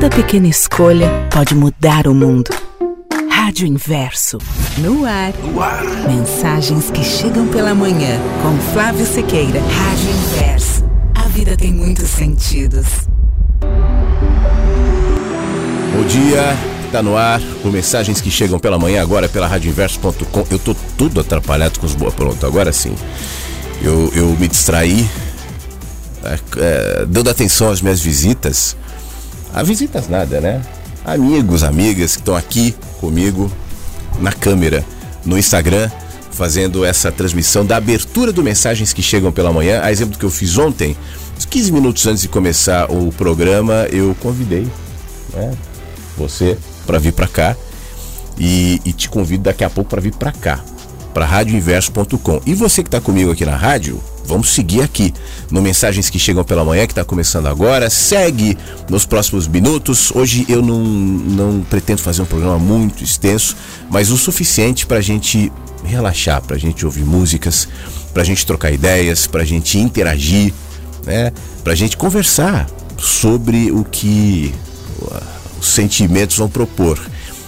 Cada pequena escolha pode mudar o mundo. Rádio Inverso. No ar. No ar. Mensagens que chegam pela manhã. Com Flávio Sequeira. Rádio Inverso. A vida tem muitos sentidos. Bom dia. Tá no ar, com mensagens que chegam pela manhã agora pela radioinverso.com. Eu tô tudo atrapalhado com os boas. Pronto, agora sim. Eu, eu me distraí, é, é, dando atenção às minhas visitas. A visitas nada, né? Amigos, amigas que estão aqui comigo na câmera, no Instagram, fazendo essa transmissão da abertura do Mensagens que Chegam pela Manhã. A exemplo do que eu fiz ontem, 15 minutos antes de começar o programa, eu convidei né, você para vir para cá e, e, te convido daqui a pouco para vir para cá, para radioinverso.com. E você que está comigo aqui na rádio, vamos seguir aqui no Mensagens que Chegam pela Manhã, que está começando agora. Segue nos próximos minutos. Hoje eu não, não pretendo fazer um programa muito extenso, mas o suficiente para a gente relaxar, para a gente ouvir músicas, para a gente trocar ideias, para a gente interagir, né? para a gente conversar sobre o que os sentimentos vão propor.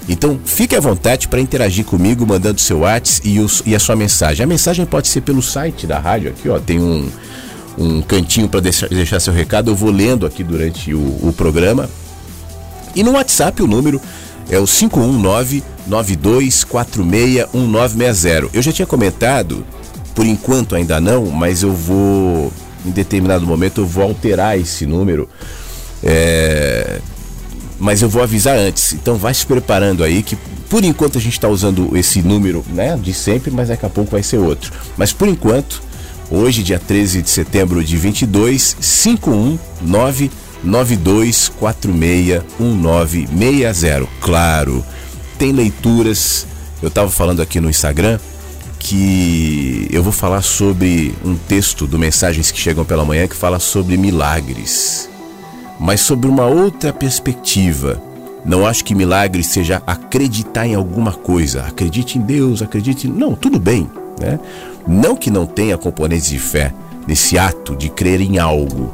Então, fique à vontade para interagir comigo, mandando seu WhatsApp e, e, a sua mensagem. A mensagem pode ser pelo site da rádio, aqui ó, tem um, um cantinho para deixar, deixar, seu recado. Eu vou lendo aqui durante o, o programa. E no WhatsApp o número é o 519-9246-1960. Eu já tinha comentado, por enquanto ainda não, mas eu vou, em determinado momento, eu vou alterar esse número. É, mas eu vou avisar antes. Então vai se preparando aí que por enquanto a gente está usando esse número, né, de sempre, mas daqui a pouco vai ser outro. Mas por enquanto, hoje, dia 13 de setembro de 22, 519 92461960. Claro, tem leituras. Eu estava falando aqui no Instagram que eu vou falar sobre um texto do Mensagens que Chegam pela Manhã que fala sobre milagres mas sobre uma outra perspectiva. Não acho que milagre seja acreditar em alguma coisa. Acredite em Deus, acredite. Não, tudo bem. Né? Não que não tenha componentes de fé nesse ato de crer em algo.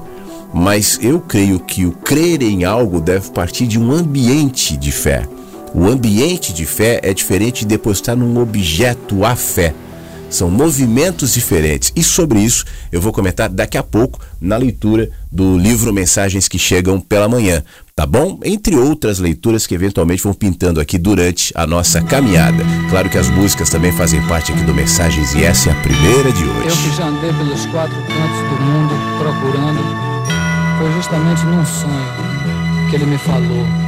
Mas eu creio que o crer em algo deve partir de um ambiente de fé. O ambiente de fé é diferente de depositar num objeto a fé. São movimentos diferentes. E sobre isso eu vou comentar daqui a pouco na leitura do livro Mensagens que Chegam pela Manhã. Tá bom? Entre outras leituras que eventualmente vão pintando aqui durante a nossa caminhada. Claro que as músicas também fazem parte aqui do Mensagens e essa é a primeira de hoje. Eu que já andei pelos quatro cantos do mundo procurando, foi justamente num sonho que ele me falou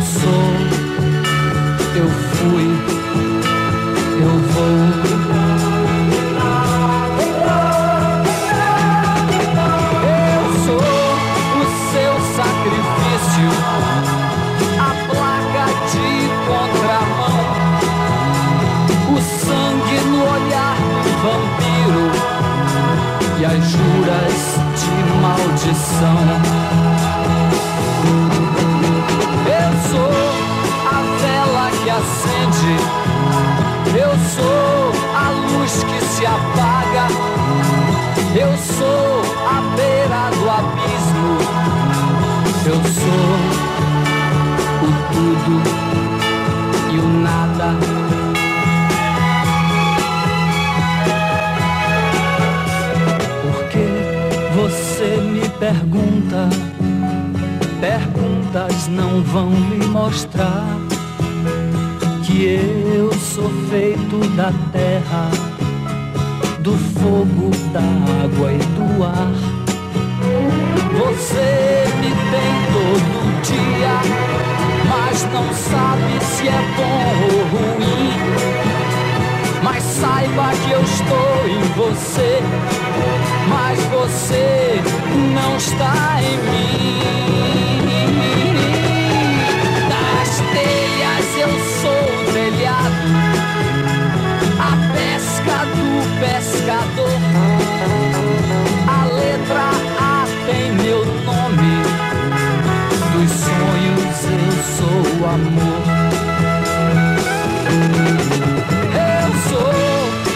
Eu sou, eu fui, eu vou. Eu sou o seu sacrifício, a placa de contramão, o sangue no olhar vampiro. E as juras de maldição. Eu sou o tudo e o nada. Porque você me pergunta, perguntas não vão me mostrar que eu sou feito da terra, do fogo, da água e do ar. Você me tem todo dia, mas não sabe se é bom ou ruim. Mas saiba que eu estou em você, mas você não está em mim. Amor. Eu sou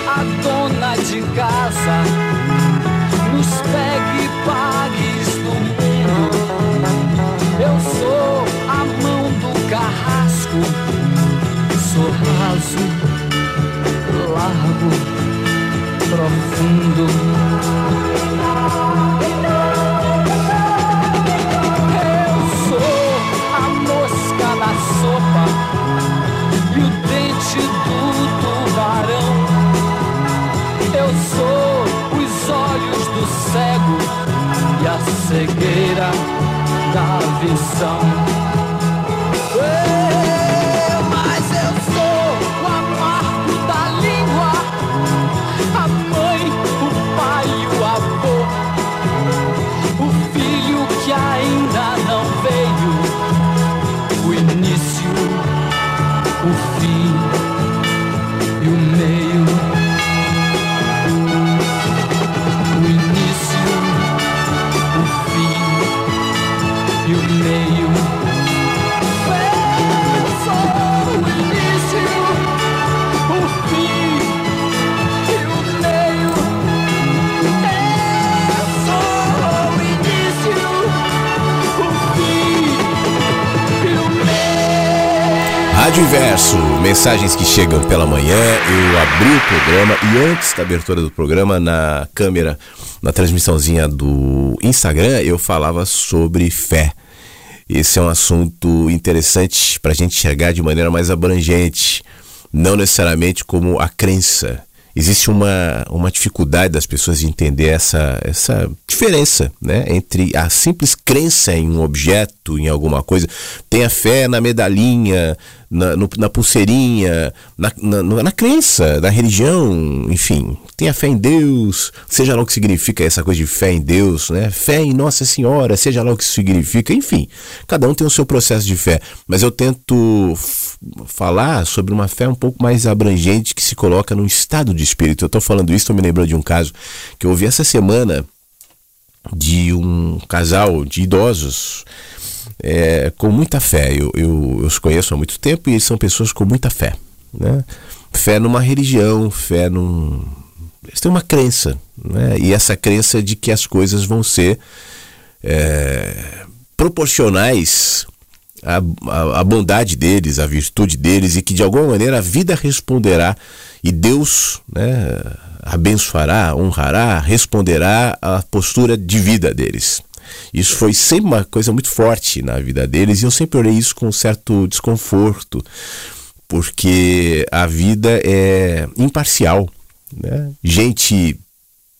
a dona de casa, nos pegue pagues do mundo. Eu sou a mão do carrasco, sou raso, largo, profundo. Cegueira da visão. Rádio Inverso, mensagens que chegam pela manhã. Eu abri o programa e antes da abertura do programa, na câmera, na transmissãozinha do Instagram, eu falava sobre fé. Esse é um assunto interessante para a gente enxergar de maneira mais abrangente, não necessariamente como a crença. Existe uma, uma dificuldade das pessoas de entender essa, essa diferença né? entre a simples crença em um objeto, em alguma coisa. Tem a fé na medalhinha, na, no- na pulseirinha, na, na, na crença, na religião, enfim. Tem a fé em Deus, seja lá o que significa essa coisa de fé em Deus, né? Fé em Nossa Senhora, seja lá o que significa, enfim. Cada um tem o seu processo de fé. Mas eu tento falar sobre uma fé um pouco mais abrangente que se coloca num estado de espírito. Eu estou falando isso, estou me lembrando de um caso que eu ouvi essa semana de um casal de idosos é, com muita fé. Eu, eu, eu os conheço há muito tempo e eles são pessoas com muita fé. Né? Fé numa religião, fé num. Eles têm uma crença. Né? E essa crença de que as coisas vão ser é, proporcionais à, à, bondade deles, à virtude deles e que de alguma maneira a vida responderá e Deus né, abençoará, honrará, responderá à postura de vida deles. Isso foi sempre uma coisa muito forte na vida deles e eu sempre olhei isso com um certo desconforto, porque a vida é imparcial. Né? Gente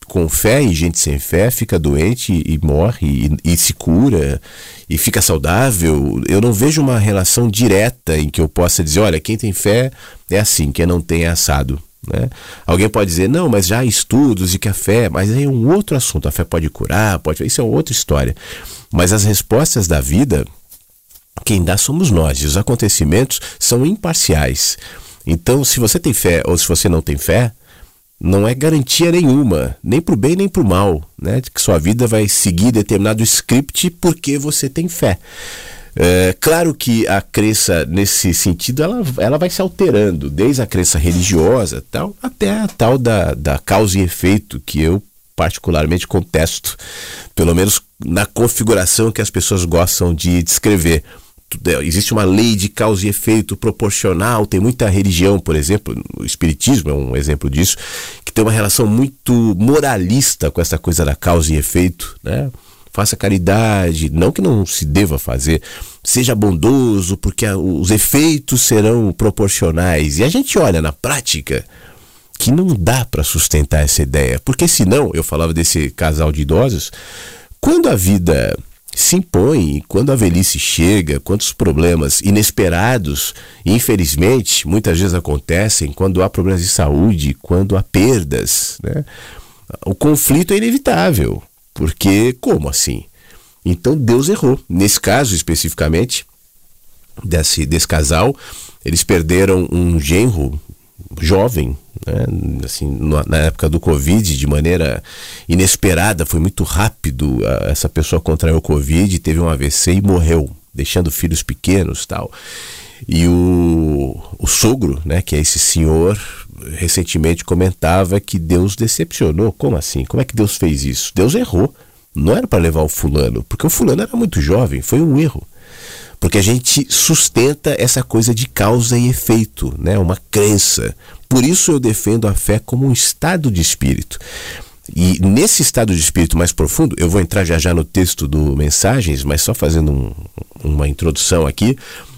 com fé e gente sem fé fica doente e morre e, e, se cura e fica saudável. Eu não vejo uma relação direta em que eu possa dizer, olha, quem tem fé é assim, quem não tem é assado. Né? Alguém pode dizer, não, mas já há estudos de que a fé, mas aí é um outro assunto, a fé pode curar, pode. Isso é outra história. Mas as respostas da vida, quem dá somos nós, e os acontecimentos são imparciais. Então, se você tem fé ou se você não tem fé, não é garantia nenhuma, nem para o bem nem para o mal, né? De que sua vida vai seguir determinado script porque você tem fé. É, claro que a crença nesse sentido ela, ela vai se alterando, desde a crença religiosa tal, até a tal da, da causa e efeito, que eu particularmente contesto, pelo menos na configuração que as pessoas gostam de descrever. existe uma lei de causa e efeito proporcional. Tem muita religião, por exemplo, o Espiritismo é um exemplo disso, que tem uma relação muito moralista com essa coisa da causa e efeito, né? Faça caridade, não que não se deva fazer, seja bondoso, porque os efeitos serão proporcionais. E a gente olha na prática que não dá para sustentar essa ideia, porque senão, eu falava desse casal de idosos, quando a vida se impõe, quando a velhice chega, quantos problemas inesperados, infelizmente, muitas vezes acontecem quando há problemas de saúde, quando há perdas, né? O conflito é inevitável, porque como assim? Então Deus errou. Nesse caso especificamente desse, desse casal, eles perderam um genro jovem, né? assim, na época do Covid, de maneira inesperada, foi muito rápido. Essa pessoa contraiu o Covid, teve um AVC e morreu, deixando filhos pequenos tal. E o, o sogro, né, que é esse senhor, recentemente comentava que Deus decepcionou. Como assim? Como é que Deus fez isso? Deus errou. Não era para levar o fulano, porque o fulano era muito jovem, foi um erro porque a gente sustenta essa coisa de causa e efeito, né? Uma crença. Por isso eu defendo a fé como um estado de espírito. E nesse estado de espírito mais profundo, eu vou entrar já já no texto do Mensagens, mas só fazendo um, uma introdução aqui,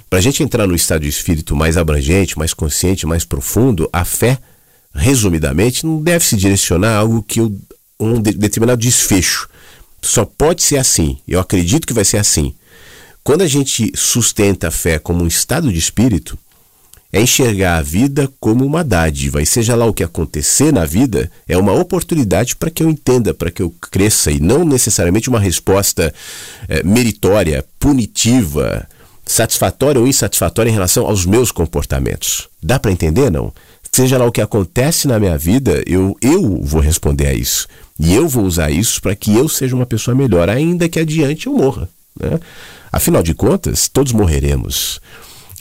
para a gente entrar no estado de espírito mais abrangente, mais consciente, mais profundo, a fé, resumidamente, não deve se direcionar a algo que eu, um determinado desfecho. Só pode ser assim. Eu acredito que vai ser assim. Quando a gente sustenta a fé como um estado de espírito, é enxergar a vida como uma dádiva, e seja lá o que acontecer na vida, é uma oportunidade para que eu entenda, para que eu cresça, e não necessariamente uma resposta é, meritória, punitiva, satisfatória ou insatisfatória em relação aos meus comportamentos. Dá para entender, não? Seja lá o que acontece na minha vida, eu, eu vou responder a isso. E eu vou usar isso para que eu seja uma pessoa melhor, ainda que adiante eu morra. Né? Afinal de contas, todos morreremos.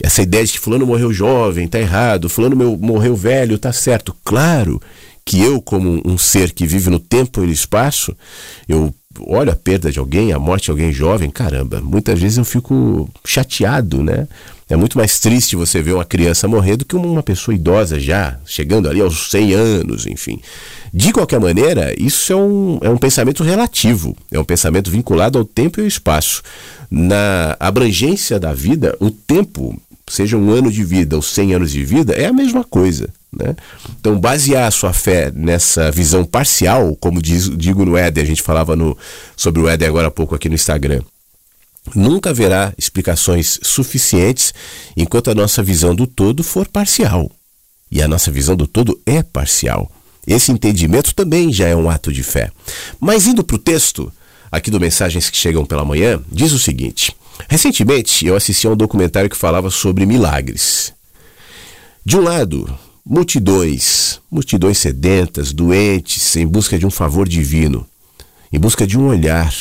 Essa ideia de que fulano morreu jovem está errado, fulano meu, morreu velho está certo. Claro que eu, como um ser que vive no tempo e no espaço, eu olho a perda de alguém, a morte de alguém jovem, caramba, muitas vezes eu fico chateado, né? É muito mais triste você ver uma criança morrer do que uma pessoa idosa já, chegando ali aos 100 anos, enfim. De qualquer maneira, isso é um, é um pensamento relativo, é um pensamento vinculado ao tempo e ao espaço. Na abrangência da vida, o tempo, seja um ano de vida ou 100 anos de vida, é a mesma coisa. Né? Então, basear a sua fé nessa visão parcial, como diz, digo no Éder, a gente falava no, sobre o Éder agora há pouco aqui no Instagram, nunca haverá explicações suficientes enquanto a nossa visão do todo for parcial. E a nossa visão do todo é parcial. Esse entendimento também já é um ato de fé. Mas indo para o texto, aqui do Mensagens que Chegam pela Manhã, diz o seguinte: Recentemente eu assisti a um documentário que falava sobre milagres. De um lado, multidões, multidões sedentas, doentes, em busca de um favor divino, em busca de um olhar,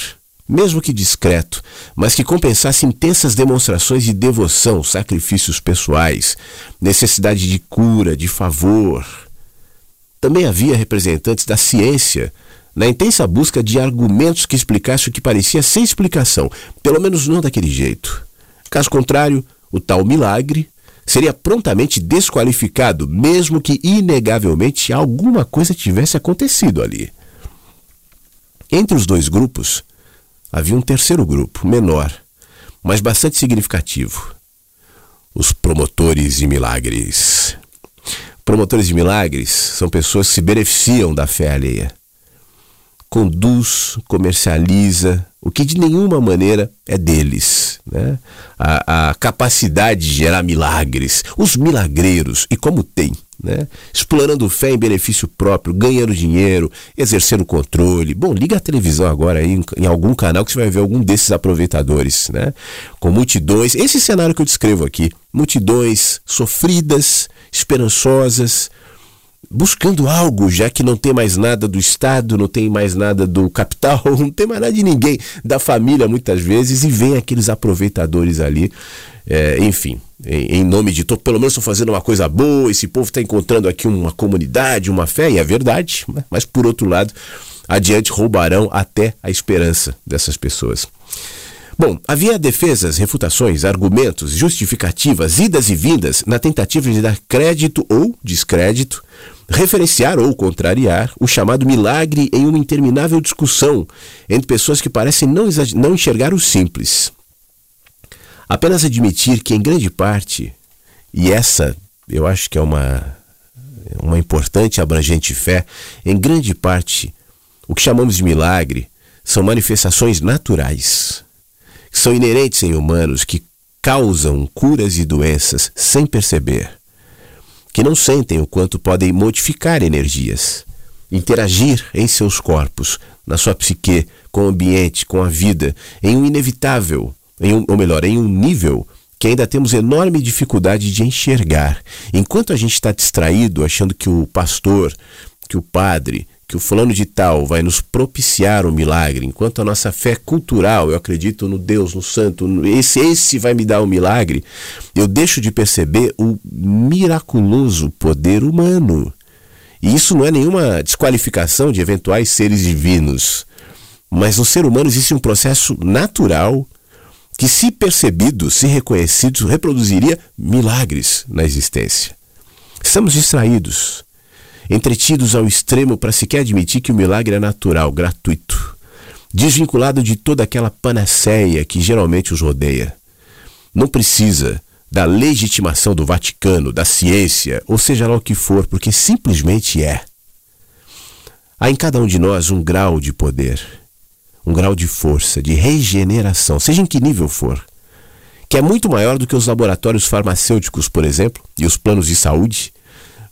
mesmo que discreto, mas que compensasse intensas demonstrações de devoção, sacrifícios pessoais, necessidade de cura, de favor. Também havia representantes da ciência na intensa busca de argumentos que explicassem o que parecia sem explicação, pelo menos não daquele jeito. Caso contrário, o tal milagre seria prontamente desqualificado, mesmo que inegavelmente alguma coisa tivesse acontecido ali. Entre os dois grupos, havia um terceiro grupo, menor, mas bastante significativo: os promotores de milagres. Promotores de milagres são pessoas que se beneficiam da fé alheia. Conduz, comercializa o que de nenhuma maneira é deles. Né? A, a capacidade de gerar milagres, os milagreiros, e como tem né? Explorando fé em benefício próprio, ganhando dinheiro, exercendo controle. Bom, liga a televisão agora aí em algum canal que você vai ver algum desses aproveitadores, né? Com multidões, esse cenário que eu descrevo aqui, multidões sofridas, esperançosas, buscando algo, já que não tem mais nada do Estado, não tem mais nada do capital, não tem mais nada de ninguém, da família muitas vezes, e vem aqueles aproveitadores ali, é, enfim, em, em, nome de todo, pelo menos estou fazendo uma coisa boa, esse povo está encontrando aqui uma comunidade, uma fé, e é verdade, né? mas por outro lado, adiante roubarão até a esperança dessas pessoas. Bom, havia defesas, refutações, argumentos, justificativas, idas e vindas na tentativa de dar crédito ou descrédito, referenciar ou contrariar o chamado milagre em uma interminável discussão entre pessoas que parecem não, não enxergar o simples. Apenas admitir que, em grande parte, e essa eu acho que é uma, uma importante abrangente fé, em grande parte, o que chamamos de milagre são manifestações naturais são inerentes em humanos que causam curas e doenças sem perceber, que não sentem o quanto podem modificar energias, interagir em seus corpos, na sua psique, com o ambiente, com a vida, em um inevitável, em um, ou melhor, em um nível que ainda temos enorme dificuldade de enxergar. Enquanto a gente está distraído, achando que o pastor, que o padre, que o fulano de tal vai nos propiciar o um milagre, enquanto a nossa fé cultural, eu acredito no Deus, no Santo, esse, esse vai me dar o um milagre, eu deixo de perceber o miraculoso poder humano. E isso não é nenhuma desqualificação de eventuais seres divinos, mas no ser humano existe um processo natural que, se percebido, se reconhecido, reproduziria milagres na existência. Estamos distraídos entretidos ao extremo para sequer admitir que o milagre é natural, gratuito, desvinculado de toda aquela panaceia que geralmente os rodeia. Não precisa da legitimação do Vaticano, da ciência, ou seja lá o que for, porque simplesmente é. Há em cada um de nós um grau de poder, um grau de força, de regeneração, seja em que nível for, que é muito maior do que os laboratórios farmacêuticos, por exemplo, e os planos de saúde,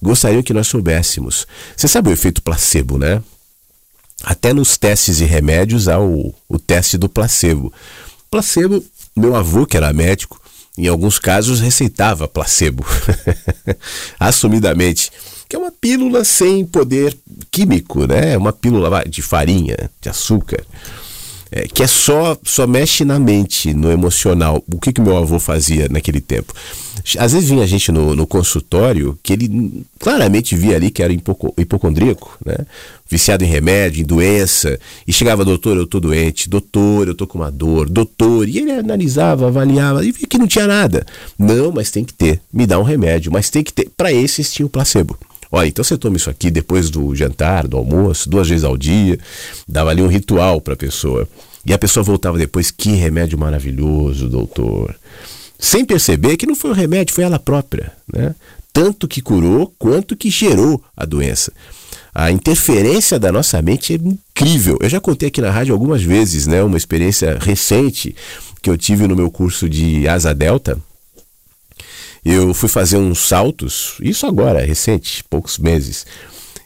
gostariam que nós soubéssemos. Você sabe o efeito placebo, né? Até nos testes e remédios há o, o teste do placebo. Placebo, meu avô, que era médico, em alguns casos receitava placebo, assumidamente, que é uma pílula sem poder químico, né? Uma pílula de farinha, de açúcar é, que é só, só mexe na mente, no emocional. O que, que meu avô fazia naquele tempo? Às vezes vinha a gente no, no consultório que ele claramente via ali que era hipoco, hipocondríaco, né? viciado em remédio, em doença, e chegava, doutor, eu tô doente, doutor, eu tô com uma dor, doutor, e ele analisava, avaliava, e via que não tinha nada. Não, mas tem que ter, me dá um remédio, mas tem que ter. Para esses tinha o placebo. Olha, então você toma isso aqui depois do jantar, do almoço, duas vezes ao dia. Dava ali um ritual para a pessoa. E a pessoa voltava depois, que remédio maravilhoso, doutor. Sem perceber que não foi o remédio, foi ela própria, né? Tanto que curou quanto que gerou a doença. A interferência da nossa mente é incrível. Eu já contei aqui na rádio algumas vezes, né? Uma experiência recente que eu tive no meu curso de Asa Delta, eu fui fazer uns saltos, isso agora, recente, poucos meses.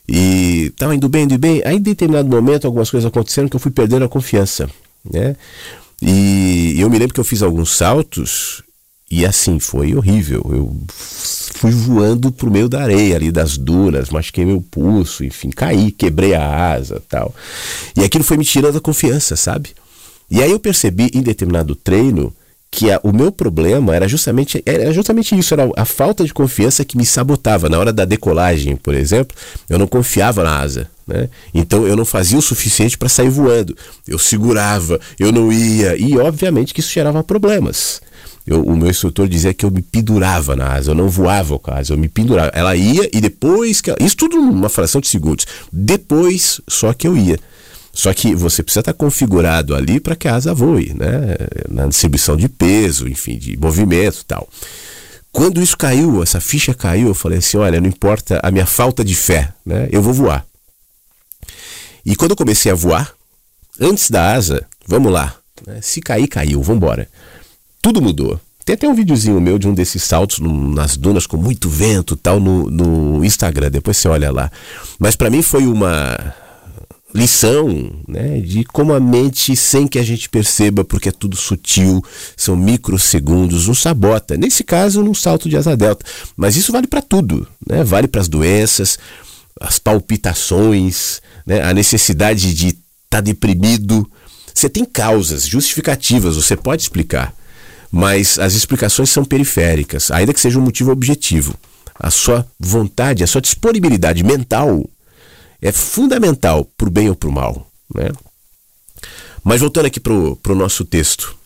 E estava indo bem, indo bem. Aí, em determinado momento, algumas coisas aconteceram que eu fui perdendo a confiança, né? E eu me lembro que eu fiz alguns saltos e assim, foi horrível. Eu fui voando pro meio da areia ali, das dunas, machuquei meu pulso, enfim, caí, quebrei a asa tal. E aquilo foi me tirando a confiança, sabe? E aí eu percebi em determinado treino que a, o meu problema era justamente, era justamente isso, era a falta de confiança que me sabotava. Na hora da decolagem, por exemplo, eu não confiava na asa. Né? Então eu não fazia o suficiente para sair voando. Eu segurava, eu não ia, e obviamente que isso gerava problemas. Eu, o meu instrutor dizia que eu me pendurava na asa, eu não voava com a asa, eu me pendurava. Ela ia e depois que. Ela, isso tudo numa fração de segundos. Depois, só que eu ia. Só que você precisa estar configurado ali para que a asa voe, né? Na distribuição de peso, enfim, de movimento tal. Quando isso caiu, essa ficha caiu, eu falei assim: olha, não importa a minha falta de fé, né? Eu vou voar. E quando eu comecei a voar, antes da asa, vamos lá, né? se cair, caiu, vamos embora. Tudo mudou. Tem até um videozinho meu de um desses saltos nas dunas com muito vento tal no, no Instagram, depois você olha lá. Mas para mim foi uma lição né, de como a mente, sem que a gente perceba, porque é tudo sutil, são microsegundos, nos sabota. Nesse caso, num salto de asa delta. Mas isso vale para tudo, né? vale para as doenças, as palpitações, né? a necessidade de estar tá deprimido. Você tem causas justificativas, você pode explicar, mas as explicações são periféricas, ainda que seja um motivo objetivo. A sua vontade, a sua disponibilidade mental é fundamental para o bem ou para o mal. Né? Mas voltando aqui para o nosso texto.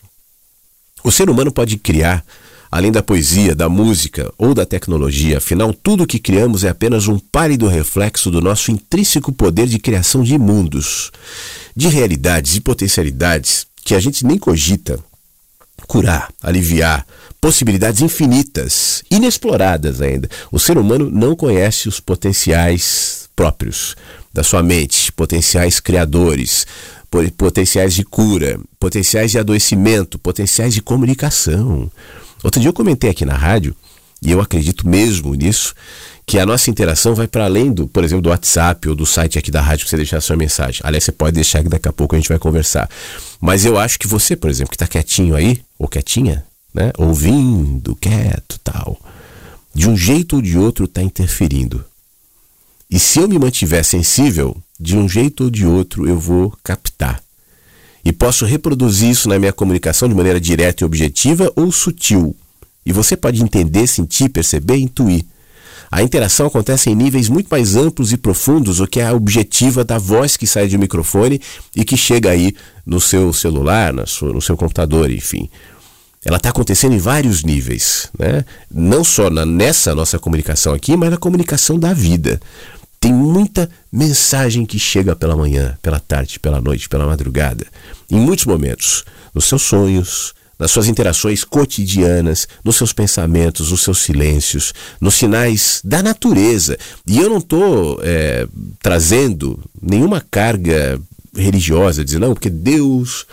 O ser humano pode criar, além da poesia, da música ou da tecnologia, afinal, tudo o que criamos é apenas um pálido reflexo do nosso intrínseco poder de criação de mundos, de realidades e potencialidades que a gente nem cogita. Curar, aliviar, possibilidades infinitas, inexploradas ainda. O ser humano não conhece os potenciais próprios da sua mente, potenciais criadores, potenciais de cura, potenciais de adoecimento, potenciais de comunicação. Outro dia eu comentei aqui na rádio, e eu acredito mesmo nisso, que a nossa interação vai para além do, por exemplo, do WhatsApp ou do site aqui da rádio para você deixar a sua mensagem. Aliás, você pode deixar que daqui a pouco a gente vai conversar. Mas eu acho que você, por exemplo, que está quietinho aí, ou quietinha, né, ouvindo, quieto, tal, de um jeito ou de outro está interferindo. E se eu me mantiver sensível, de um jeito ou de outro eu vou captar. E posso reproduzir isso na minha comunicação de maneira direta e objetiva ou sutil. E você pode entender, sentir, perceber, intuir. A interação acontece em níveis muito mais amplos e profundos do que a objetiva da voz que sai de um microfone e que chega aí no seu celular, no seu computador, enfim. Ela está acontecendo em vários níveis, né? não só na, nessa nossa comunicação aqui, mas na comunicação da vida. Tem muita mensagem que chega pela manhã, pela tarde, pela noite, pela madrugada. Em muitos momentos, nos seus sonhos, nas suas interações cotidianas, nos seus pensamentos, nos seus silêncios, nos sinais da natureza. E eu não estou é, trazendo nenhuma carga religiosa, dizendo, não, porque Deus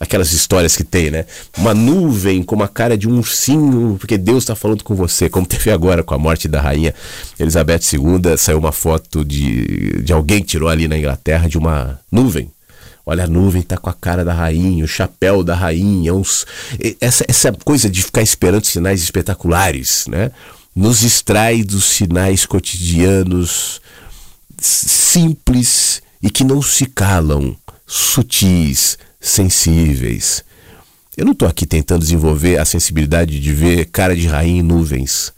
aquelas histórias que tem, né? Uma nuvem com uma cara de um ursinho, porque Deus está falando com você, como teve agora com a morte da rainha Elizabeth II, saiu uma foto de, de alguém que tirou ali na Inglaterra de uma nuvem. Olha, a nuvem está com a cara da rainha, o chapéu da rainha, uns, essa, essa coisa de ficar esperando sinais espetaculares, né? Nos extrai dos sinais cotidianos simples e que não se calam, sutis, sensíveis. Eu não estou aqui tentando desenvolver a sensibilidade de ver cara de rainha em nuvens.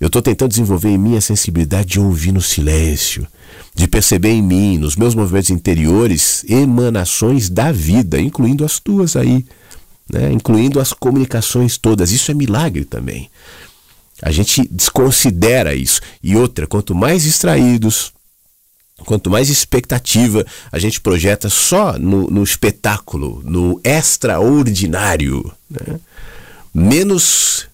Eu estou tentando desenvolver em mim a sensibilidade de ouvir no silêncio, de perceber em mim, nos meus movimentos interiores, emanações da vida, incluindo as tuas aí, né? incluindo as comunicações todas. Isso é milagre também. A gente desconsidera isso. E outra, quanto mais distraídos, Quanto mais expectativa a gente projeta só no, no espetáculo, no extraordinário, né? menos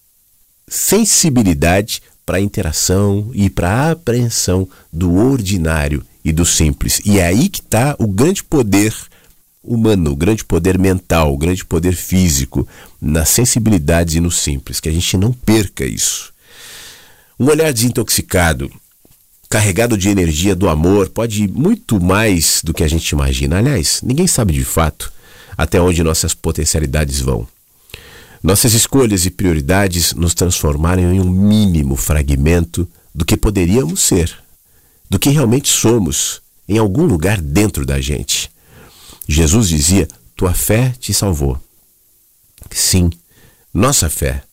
sensibilidade para a interação e para a apreensão do ordinário e do simples. E é aí que está o grande poder humano, o grande poder mental, o grande poder físico, nas sensibilidades e no simples. Que a gente não perca isso. Um olhar desintoxicado carregado de energia do amor, pode ir muito mais do que a gente imagina. Aliás, ninguém sabe de fato até onde nossas potencialidades vão. Nossas escolhas e prioridades nos transformaram em um mínimo fragmento do que poderíamos ser, do que realmente somos, em algum lugar dentro da gente. Jesus dizia: Tua fé te salvou. Sim, nossa fé,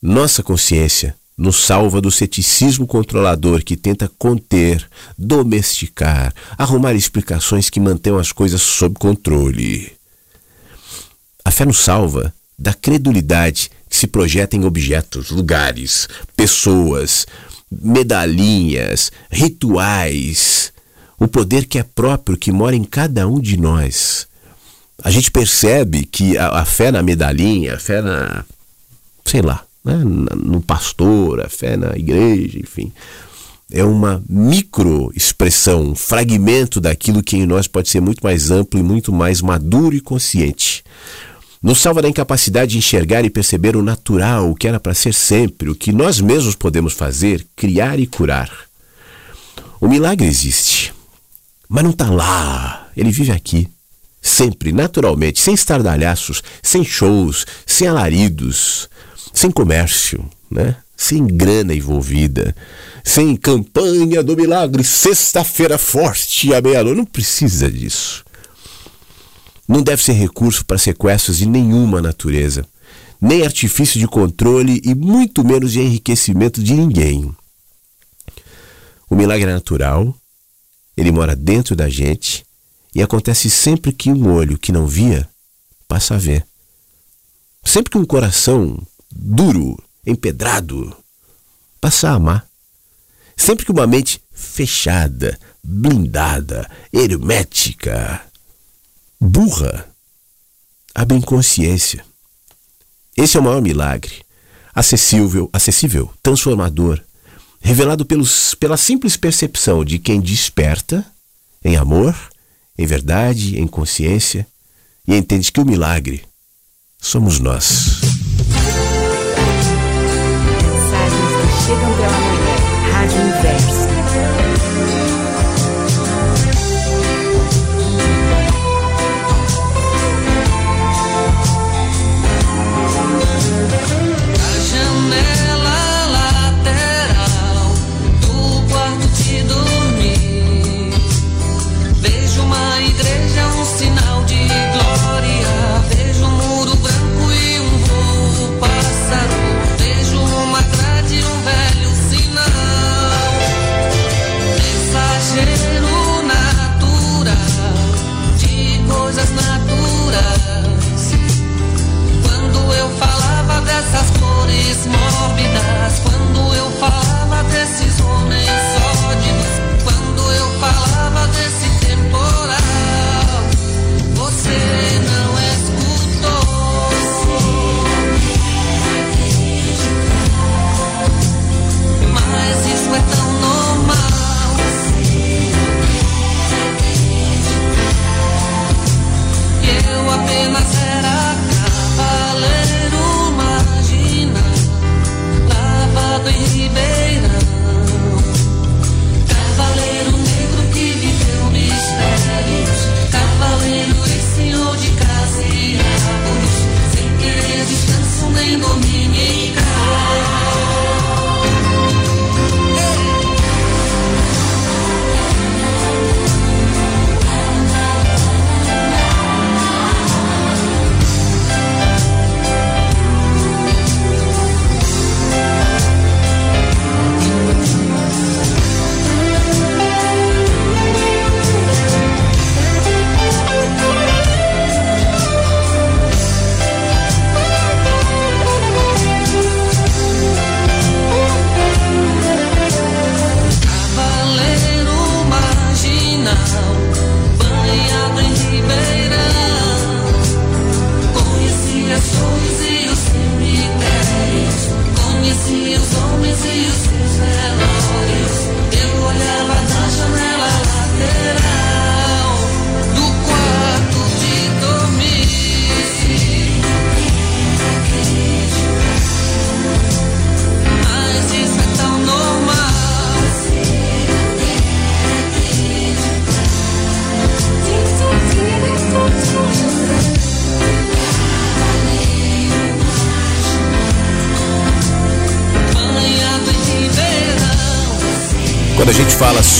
nossa consciência, nos salva do ceticismo controlador que tenta conter, domesticar, arrumar explicações que mantenham as coisas sob controle. A fé nos salva da credulidade que se projeta em objetos, lugares, pessoas, medalhinhas, rituais, o poder que é próprio, que mora em cada um de nós. A gente percebe que a, a fé na medalhinha, a fé na. sei lá, né? no pastor, a fé na igreja, enfim. É uma micro expressão, um fragmento daquilo que em nós pode ser muito mais amplo e muito mais maduro e consciente. Nos salva da incapacidade de enxergar e perceber o natural, o que era para ser sempre, o que nós mesmos podemos fazer, criar e curar. O milagre existe, mas não está lá, ele vive aqui. Sempre, naturalmente, sem estardalhaços, sem shows, sem alaridos, sem comércio, né? sem grana envolvida, sem campanha do milagre, sexta-feira forte à. Não precisa disso. Não deve ser recurso para sequestros de nenhuma natureza, nem artifício de controle e muito menos de enriquecimento de ninguém. O milagre é natural, ele mora dentro da gente e acontece sempre que um olho que não via passa a ver. Sempre que um coração duro, empedrado, passa a amar. Sempre que uma mente fechada, blindada, hermética, burra, abre consciência. Esse é o maior milagre. Acessível, acessível, transformador, revelado pelos, pela simples percepção de quem desperta em amor, em verdade, em consciência e entende que o milagre somos nós.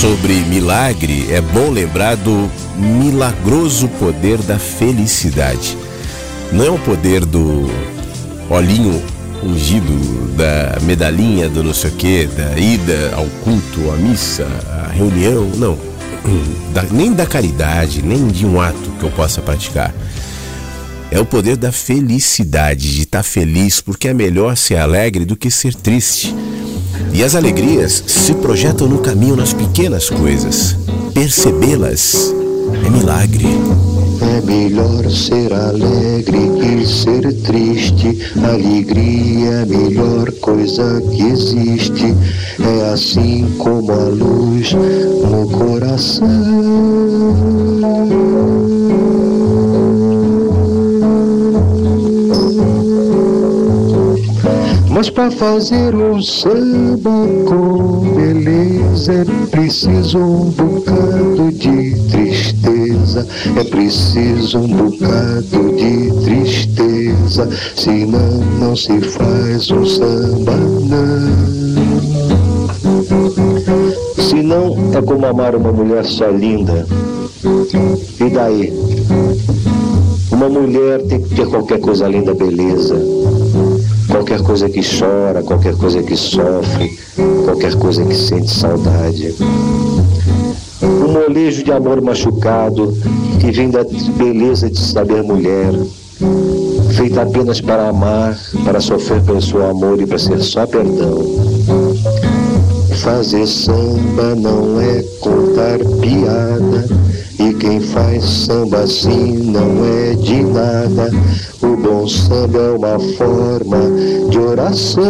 Sobre milagre, é bom lembrar do milagroso poder da felicidade. Não é o poder do olhinho ungido, da medalhinha do não sei o quê, da ida ao culto, à missa, à reunião, não. Da- nem da caridade, nem de um ato que eu possa praticar. É o poder da felicidade, de estar feliz, porque é melhor ser alegre do que ser triste. E as alegrias se projetam no caminho nas pequenas coisas. Percebê-las é milagre. É melhor ser alegre que ser triste. Alegria é a melhor coisa que existe. É assim como a luz no coração. Mas para fazer um samba com beleza é preciso um bocado de tristeza, é preciso um bocado de tristeza, senão não se faz um samba não. Se não é como amar uma mulher só linda. E daí? Uma mulher tem que ter qualquer coisa linda, beleza qualquer coisa que chora, qualquer coisa que sofre, qualquer coisa que sente saudade. Um molejo de amor machucado que vem da beleza de saber mulher, feita apenas para amar, para sofrer pelo seu amor e para ser só perdão. Fazer samba não é contar piada. E quem faz samba assim não é de nada. Samba é uma forma de oração.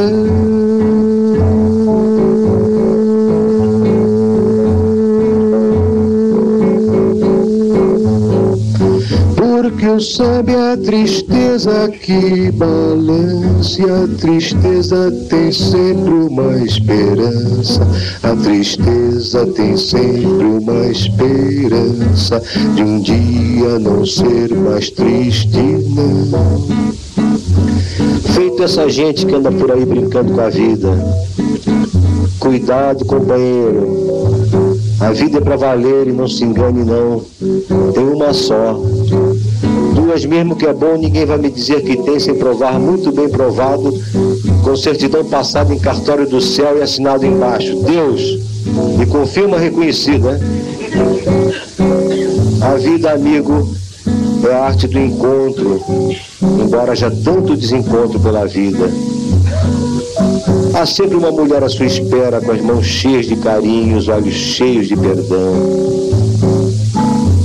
Porque o samba é a tristeza que balance, a tristeza tem sempre uma esperança, a tristeza tem sempre uma esperança de um dia não ser mais triste, não. Feito essa gente que anda por aí brincando com a vida, cuidado, companheiro. A vida é para valer e não se engane não. Tem uma só. Duas mesmo que é bom, ninguém vai me dizer que tem sem provar, muito bem provado, com certidão passada em cartório do céu e assinado embaixo. Deus. E com firma reconhecida. A vida, amigo, é a arte do encontro, embora já tanto desencontro pela vida. Há sempre uma mulher à sua espera, com as mãos cheias de carinho, os olhos cheios de perdão.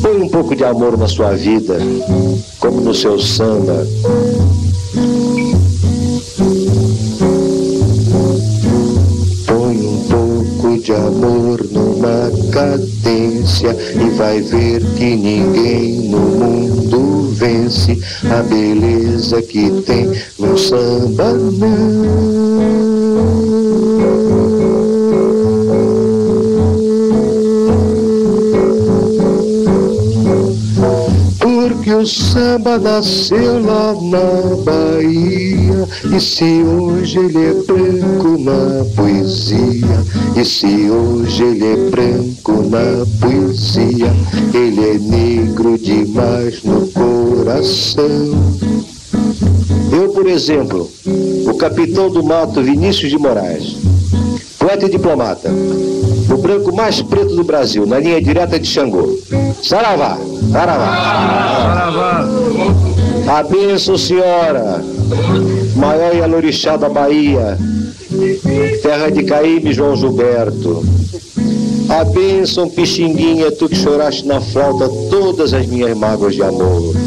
Põe um pouco de amor na sua vida, como no seu samba. Põe um pouco de amor numa cadência e vai ver que ninguém no mundo vence a beleza que tem no samba, não. Porque o samba nasceu lá na Bahia E se hoje ele é branco na poesia E se hoje ele é branco na poesia Ele é negro demais no coração Eu, por exemplo, o capitão do mato Vinícius de Moraes Poeta e diplomata o branco mais preto do Brasil, na linha direta de Xangô. Saravá! Saravá! A bênção, senhora, maior Yalorixá da Bahia, terra de Caíbe João Gilberto. A bênção, Pixinguinha, tu que choraste na flauta todas as minhas mágoas de amor.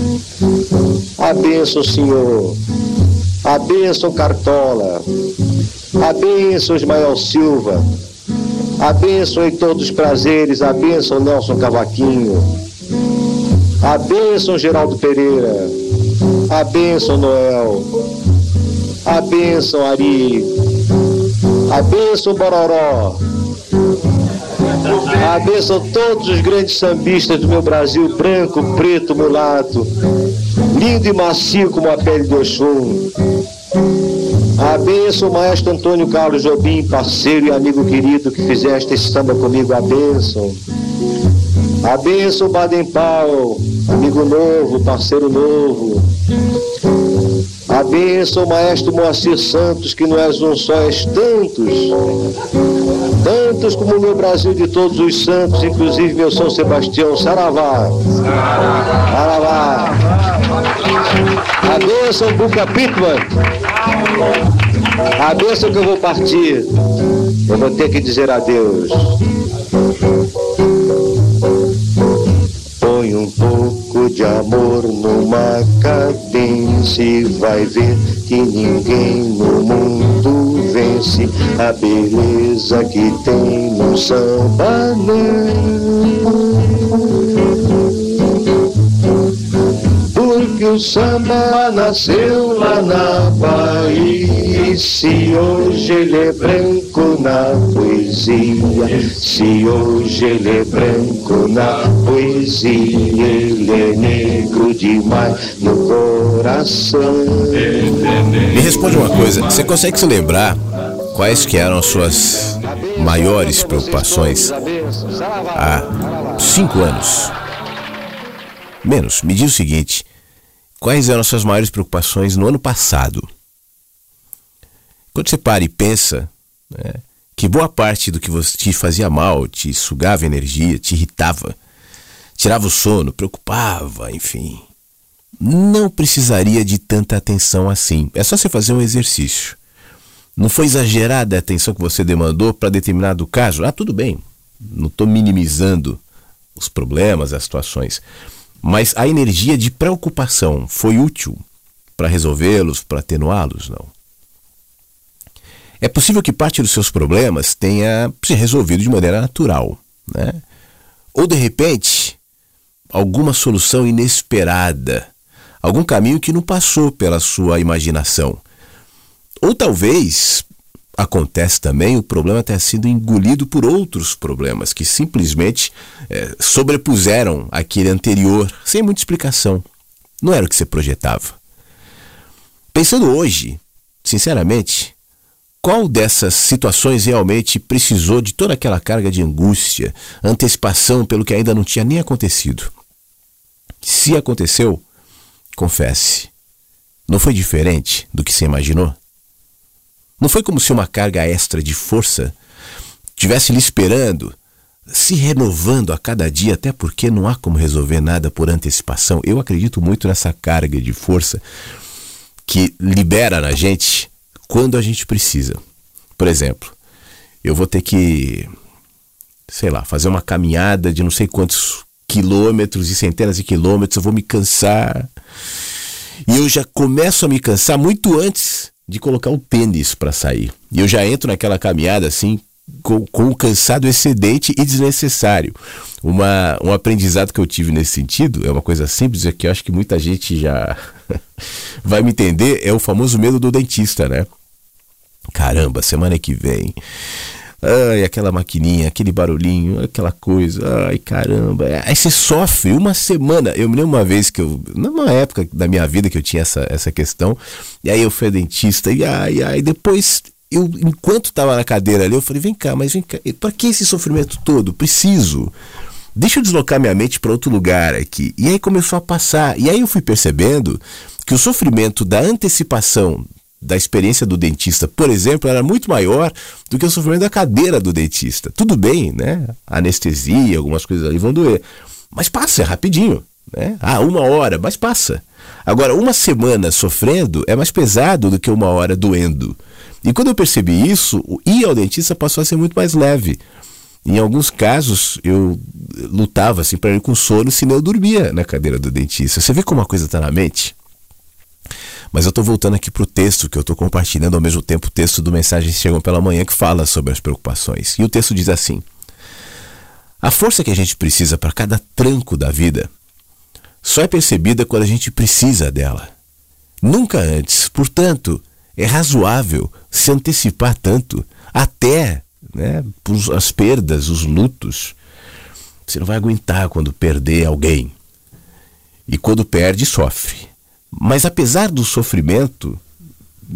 A bênção, Senhor. A bênção, Cartola. A bênção, Ismael Silva. A em todos os prazeres, a Nelson Cavaquinho, a bênção Geraldo Pereira, a bênção Noel, a bênção Ari, a bênção Bororó, a todos os grandes sambistas do meu Brasil, branco, preto, mulato, lindo e macio como a pele de Oxum. A bênção, maestro Antônio Carlos Jobim, parceiro e amigo querido que fizeste esse samba comigo, a bênção. A Baden Powell, amigo novo, parceiro novo. A bênção, maestro Moacir Santos, que não és um só, és tantos. Tantos como o meu Brasil de todos os santos, inclusive meu São Sebastião, Saravá. Saravá. A bênção, Buca Pittman. A bênção que eu vou partir, eu vou ter que dizer adeus. Põe um pouco de amor numa cadência e vai ver que ninguém no mundo vence a beleza que tem no samba. Não. Porque o samba nasceu lá na Bahia. E se hoje ele é branco na poesia, se hoje ele é branco na poesia, ele é negro demais no coração. Me responde uma coisa, você consegue se lembrar quais que eram as suas maiores preocupações há cinco anos? Menos, me diz o seguinte: quais eram as suas maiores preocupações no ano passado? Quando você para e pensa né, que boa parte do que você te fazia mal, te sugava energia, te irritava, tirava o sono, preocupava, enfim. não precisaria de tanta atenção assim. É só você fazer um exercício. Não foi exagerada a atenção que você demandou para determinado caso? Ah, tudo bem. Não estou minimizando os problemas, as situações. Mas a energia de preocupação foi útil para resolvê-los, para atenuá-los? Não. É possível que parte dos seus problemas tenha se resolvido de maneira natural, né? Ou de repente, alguma solução inesperada, algum caminho que não passou pela sua imaginação. Ou talvez acontece também o problema ter sido engolido por outros problemas que simplesmente é, sobrepuseram aquele anterior sem muita explicação. Não era o que você projetava. Pensando hoje, sinceramente, qual dessas situações realmente precisou de toda aquela carga de angústia, antecipação pelo que ainda não tinha nem acontecido? Se aconteceu, confesse. Não foi diferente do que você imaginou? Não foi como se uma carga extra de força tivesse lhe esperando, se renovando a cada dia, até porque não há como resolver nada por antecipação. Eu acredito muito nessa carga de força que libera na gente quando a gente precisa. Por exemplo, eu vou ter que, sei lá, fazer uma caminhada de não sei quantos quilômetros e centenas de quilômetros, eu vou me cansar. E eu já começo a me cansar muito antes de colocar o tênis para sair. E eu já entro naquela caminhada assim, com, com um cansado excedente e desnecessário. Uma, um aprendizado que eu tive nesse sentido, é uma coisa simples, é que eu acho que muita gente já vai me entender, é o famoso medo do dentista, né? Caramba, semana que vem Ai, aquela maquininha, aquele barulhinho, aquela coisa. Ai, caramba. Aí você sofre uma semana. Eu me lembro uma vez que eu, numa época da minha vida que eu tinha essa, essa questão, e aí eu fui dentista, e ai, ai, depois eu, enquanto estava na cadeira ali, eu falei: vem cá, mas vem cá, para que esse sofrimento todo? Preciso. Deixa eu deslocar minha mente para outro lugar aqui. E aí começou a passar. E aí eu fui percebendo que o sofrimento da antecipação da experiência do dentista, por exemplo, era muito maior do que o sofrimento da cadeira do dentista. Tudo bem, né? Anestesia, algumas coisas ali vão doer. Mas passa, é rapidinho. Né? Ah, uma hora, mas passa. Agora, uma semana sofrendo é mais pesado do que uma hora doendo. E quando eu percebi isso, o ir ao dentista passou a ser muito mais leve. Em alguns casos, eu lutava assim para ir com sono, senão eu dormia na cadeira do dentista. Você vê como a coisa está na mente? Mas eu estou voltando aqui para o texto que eu estou compartilhando ao mesmo tempo o texto do Mensagens Chegam pela Manhã que fala sobre as preocupações. E o texto diz assim: A força que a gente precisa para cada tranco da vida só é percebida quando a gente precisa dela. Nunca antes. Portanto, é razoável se antecipar tanto, até né, as perdas, os lutos. Você não vai aguentar quando perder alguém. E quando perde, sofre. Mas apesar do sofrimento,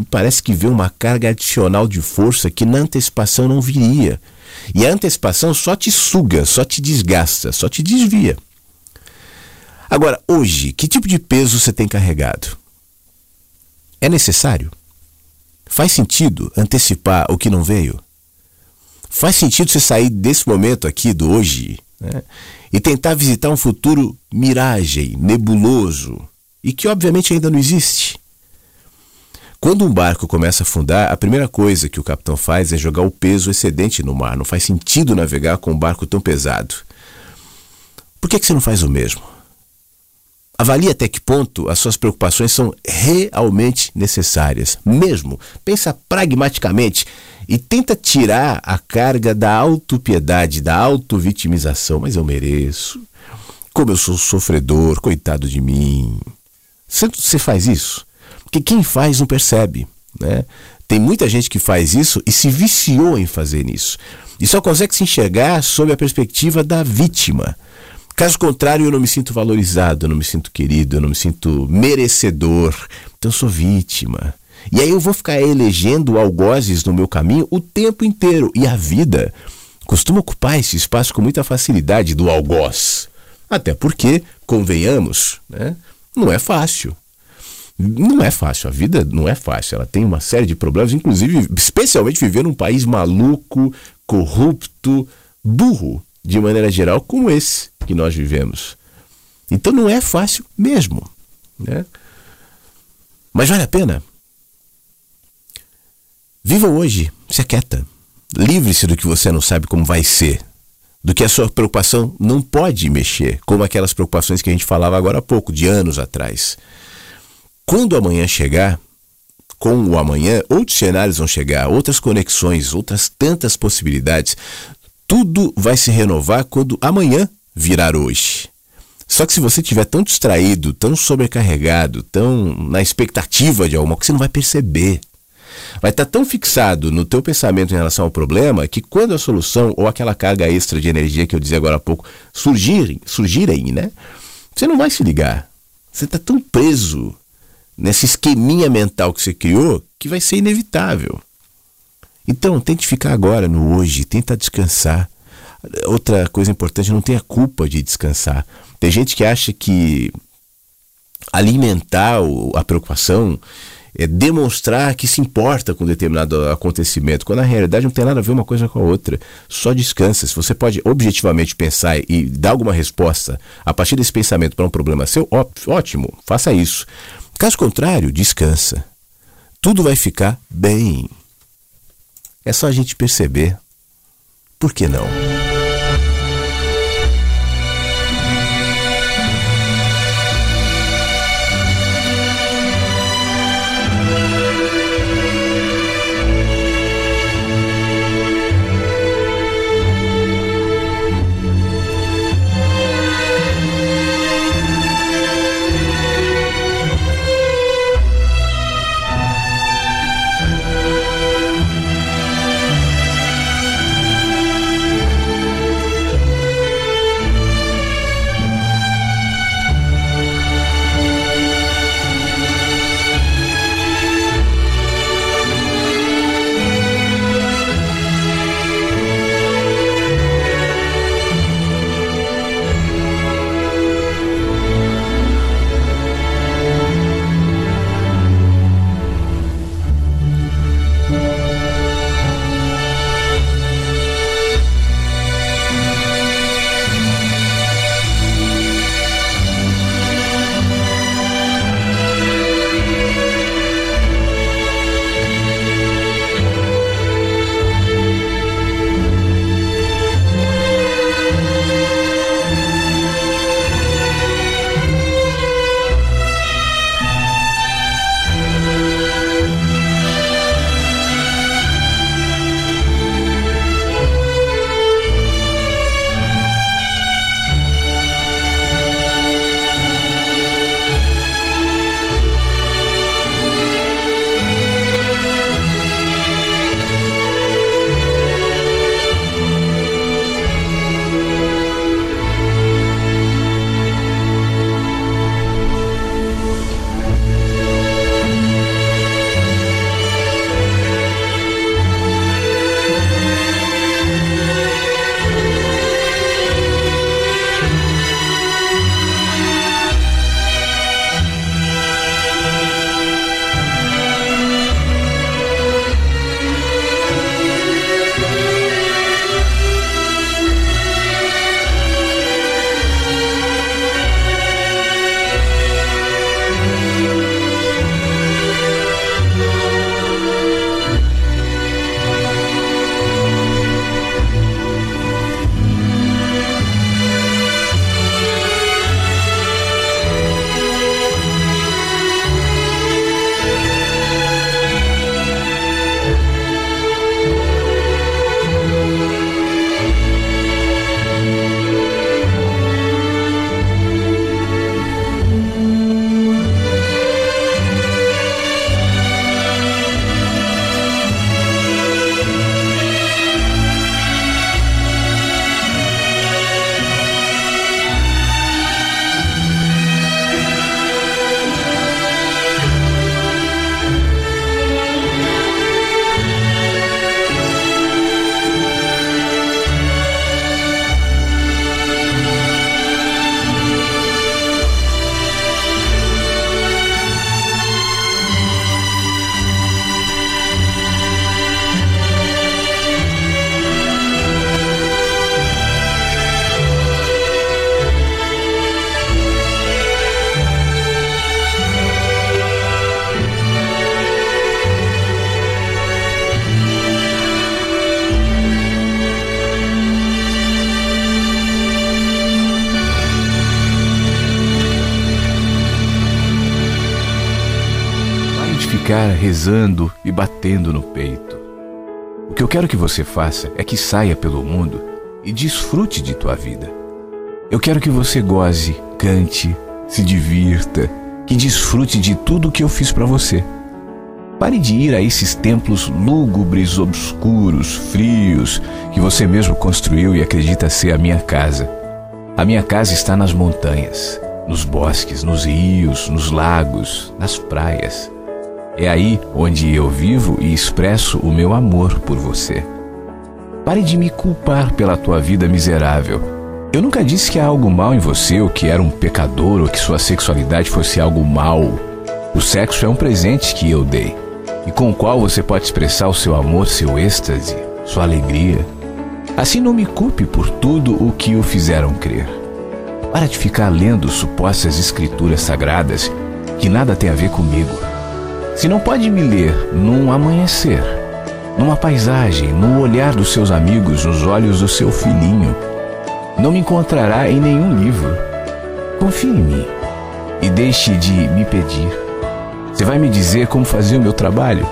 parece que vê uma carga adicional de força que na antecipação não viria. E a antecipação só te suga, só te desgasta, só te desvia. Agora, hoje, que tipo de peso você tem carregado? É necessário? Faz sentido antecipar o que não veio? Faz sentido você sair desse momento aqui, do hoje, né, e tentar visitar um futuro miragem, nebuloso, e que obviamente ainda não existe. Quando um barco começa a afundar, a primeira coisa que o capitão faz é jogar o peso excedente no mar. Não faz sentido navegar com um barco tão pesado. Por que, que você não faz o mesmo? Avalie até que ponto as suas preocupações são realmente necessárias. Mesmo, pensa pragmaticamente e tenta tirar a carga da autopiedade, da autovitimização. Mas eu mereço. Como eu sou sofredor, coitado de mim. Você faz isso? Porque quem faz não percebe. Né? Tem muita gente que faz isso e se viciou em fazer isso. E só consegue se enxergar sob a perspectiva da vítima. Caso contrário, eu não me sinto valorizado, eu não me sinto querido, eu não me sinto merecedor. Então eu sou vítima. E aí eu vou ficar elegendo algozes no meu caminho o tempo inteiro. E a vida costuma ocupar esse espaço com muita facilidade do algoz. Até porque, convenhamos, né? Não é fácil. Não é fácil, a vida não é fácil. Ela tem uma série de problemas, inclusive, especialmente viver num país maluco, corrupto, burro, de maneira geral, como esse que nós vivemos. Então não é fácil mesmo. Né? Mas vale a pena? Viva hoje, se aquieta. Livre-se do que você não sabe como vai ser. Do que a sua preocupação não pode mexer, como aquelas preocupações que a gente falava agora há pouco, de anos atrás. Quando amanhã chegar, com o amanhã, outros cenários vão chegar, outras conexões, outras tantas possibilidades. Tudo vai se renovar quando amanhã virar hoje. Só que se você estiver tão distraído, tão sobrecarregado, tão na expectativa de alguma coisa, você não vai perceber. Vai estar tão fixado no teu pensamento em relação ao problema que quando a solução ou aquela carga extra de energia que eu dizia agora há pouco surgirem, surgirem, né? Você não vai se ligar. Você está tão preso nesse esqueminha mental que você criou que vai ser inevitável. Então, tente ficar agora no hoje, tenta descansar. Outra coisa importante, não tenha culpa de descansar. Tem gente que acha que alimentar a preocupação é demonstrar que se importa com determinado acontecimento, quando na realidade não tem nada a ver uma coisa com a outra. Só descansa. Se você pode objetivamente pensar e dar alguma resposta a partir desse pensamento para um problema seu, ótimo, faça isso. Caso contrário, descansa. Tudo vai ficar bem. É só a gente perceber. Por que não? Rezando e batendo no peito. O que eu quero que você faça é que saia pelo mundo e desfrute de tua vida. Eu quero que você goze, cante, se divirta, que desfrute de tudo que eu fiz para você. Pare de ir a esses templos lúgubres, obscuros, frios, que você mesmo construiu e acredita ser a minha casa. A minha casa está nas montanhas, nos bosques, nos rios, nos lagos, nas praias. É aí onde eu vivo e expresso o meu amor por você. Pare de me culpar pela tua vida miserável. Eu nunca disse que há algo mal em você, ou que era um pecador, ou que sua sexualidade fosse algo mal. O sexo é um presente que eu dei, e com o qual você pode expressar o seu amor, seu êxtase, sua alegria. Assim não me culpe por tudo o que o fizeram crer. Para de ficar lendo supostas escrituras sagradas que nada tem a ver comigo. Se não pode me ler num amanhecer, numa paisagem, no olhar dos seus amigos, nos olhos do seu filhinho, não me encontrará em nenhum livro. Confie em mim e deixe de me pedir. Você vai me dizer como fazer o meu trabalho?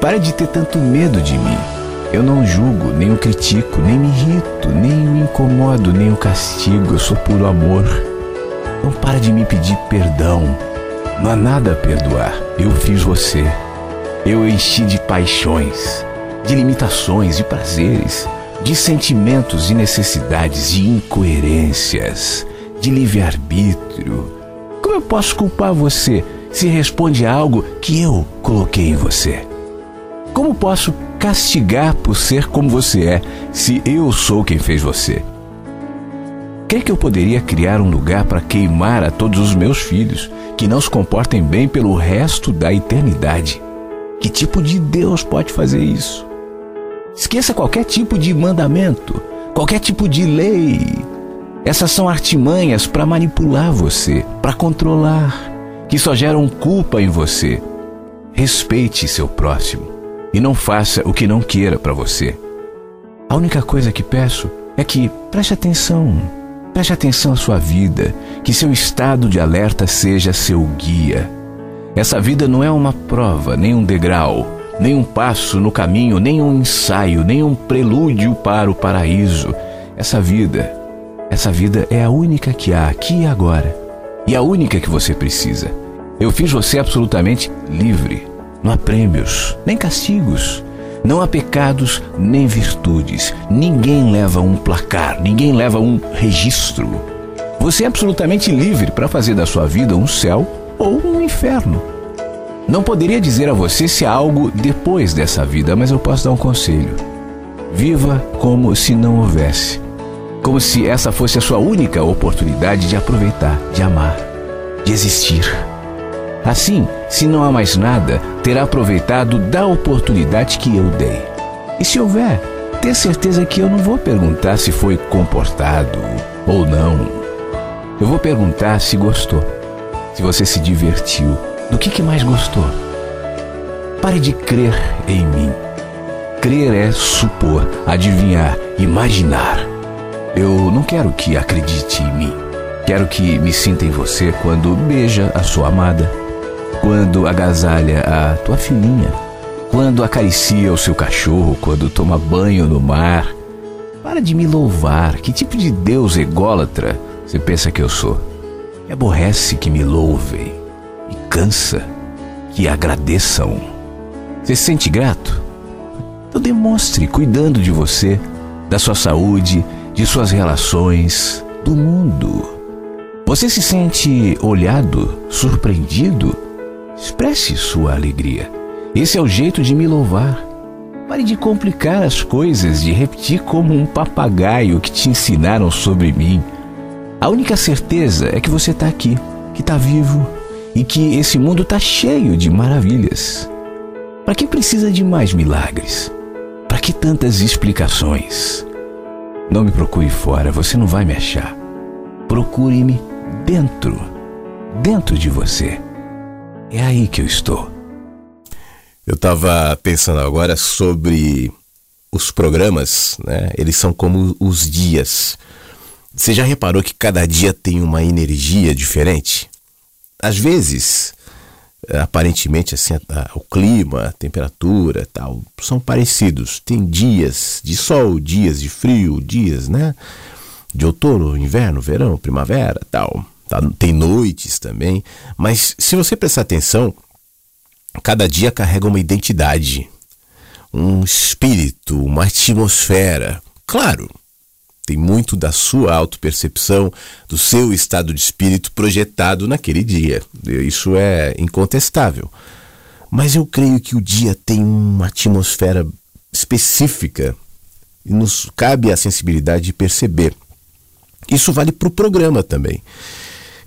Pare de ter tanto medo de mim. Eu não julgo, nem o critico, nem me irrito, nem me incomodo, nem o castigo. Eu sou puro amor. Não para de me pedir perdão. Não há nada a perdoar. Eu fiz você. Eu enchi de paixões, de limitações, de prazeres, de sentimentos e necessidades, de incoerências, de livre-arbítrio. Como eu posso culpar você se responde a algo que eu coloquei em você? Como posso castigar por ser como você é se eu sou quem fez você? Crê que eu poderia criar um lugar para queimar a todos os meus filhos que não se comportem bem pelo resto da eternidade? Que tipo de Deus pode fazer isso? Esqueça qualquer tipo de mandamento, qualquer tipo de lei. Essas são artimanhas para manipular você, para controlar, que só geram culpa em você. Respeite seu próximo e não faça o que não queira para você. A única coisa que peço é que preste atenção, preste atenção à sua vida, que seu estado de alerta seja seu guia. Essa vida não é uma prova, nem um degrau, nem um passo no caminho, nem um ensaio, nem um prelúdio para o paraíso. Essa vida, essa vida é a única que há aqui e agora, e a única que você precisa. Eu fiz você absolutamente livre. Não há prêmios, nem castigos. Não há pecados nem virtudes. Ninguém leva um placar, ninguém leva um registro. Você é absolutamente livre para fazer da sua vida um céu ou um inferno. Não poderia dizer a você se há algo depois dessa vida, mas eu posso dar um conselho. Viva como se não houvesse. Como se essa fosse a sua única oportunidade de aproveitar, de amar, de existir. Assim, se não há mais nada, terá aproveitado da oportunidade que eu dei. E se houver, ter certeza que eu não vou perguntar se foi comportado ou não. Eu vou perguntar se gostou, se você se divertiu, do que, que mais gostou. Pare de crer em mim. Crer é supor, adivinhar, imaginar. Eu não quero que acredite em mim. Quero que me sinta em você quando beija a sua amada quando agasalha a tua filhinha, quando acaricia o seu cachorro, quando toma banho no mar. Para de me louvar. Que tipo de Deus ególatra você pensa que eu sou? Me aborrece que me louvem, me cansa que agradeçam. Você se sente grato? Então demonstre cuidando de você, da sua saúde, de suas relações, do mundo. Você se sente olhado, surpreendido? Expresse sua alegria. Esse é o jeito de me louvar. Pare de complicar as coisas, de repetir como um papagaio que te ensinaram sobre mim. A única certeza é que você está aqui, que está vivo e que esse mundo está cheio de maravilhas. Para que precisa de mais milagres? Para que tantas explicações? Não me procure fora, você não vai me achar. Procure-me dentro, dentro de você. É aí que eu estou. Eu estava pensando agora sobre os programas, né? Eles são como os dias. Você já reparou que cada dia tem uma energia diferente? Às vezes, aparentemente assim o clima, a temperatura, tal, são parecidos. Tem dias de sol, dias de frio, dias, né, de outono, inverno, verão, primavera, tal. Tá? Tem noites também, mas se você prestar atenção, cada dia carrega uma identidade, um espírito, uma atmosfera. Claro, tem muito da sua autopercepção, do seu estado de espírito projetado naquele dia. Isso é incontestável. Mas eu creio que o dia tem uma atmosfera específica e nos cabe a sensibilidade de perceber. Isso vale para o programa também.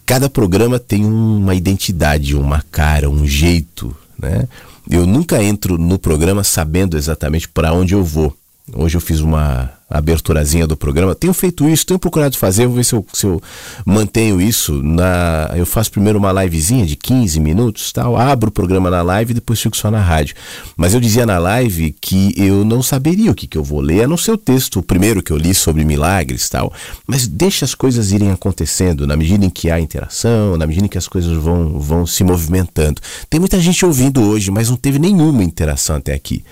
Cada programa tem uma identidade, uma cara, um jeito, né? Eu nunca entro no programa sabendo exatamente para onde eu vou. Hoje eu fiz uma aberturazinha do programa. Tenho feito isso, tenho procurado fazer, vou ver se eu, se eu mantenho isso. Na, eu faço primeiro uma livezinha de 15 minutos, tal, abro o programa na live e depois fico só na rádio. Mas eu dizia na live que eu não saberia o que, que eu vou ler, a não ser o texto, o primeiro que eu li sobre milagres tal. Mas deixa as coisas irem acontecendo na medida em que há interação, na medida em que as coisas vão, vão se movimentando. Tem muita gente ouvindo hoje, mas não teve nenhuma interação até aqui.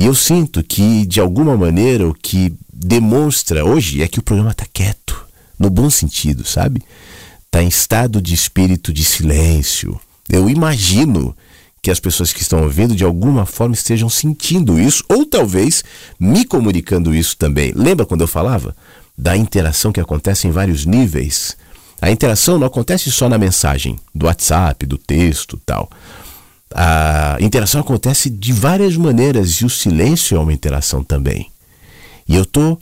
E eu sinto que, de alguma maneira, o que demonstra hoje é que o programa está quieto, no bom sentido, sabe? Está em estado de espírito de silêncio. Eu imagino que as pessoas que estão ouvindo de alguma forma estejam sentindo isso, ou talvez me comunicando isso também. Lembra quando eu falava da interação que acontece em vários níveis? A interação não acontece só na mensagem, do WhatsApp, do texto tal a interação acontece de várias maneiras e o silêncio é uma interação também. E eu estou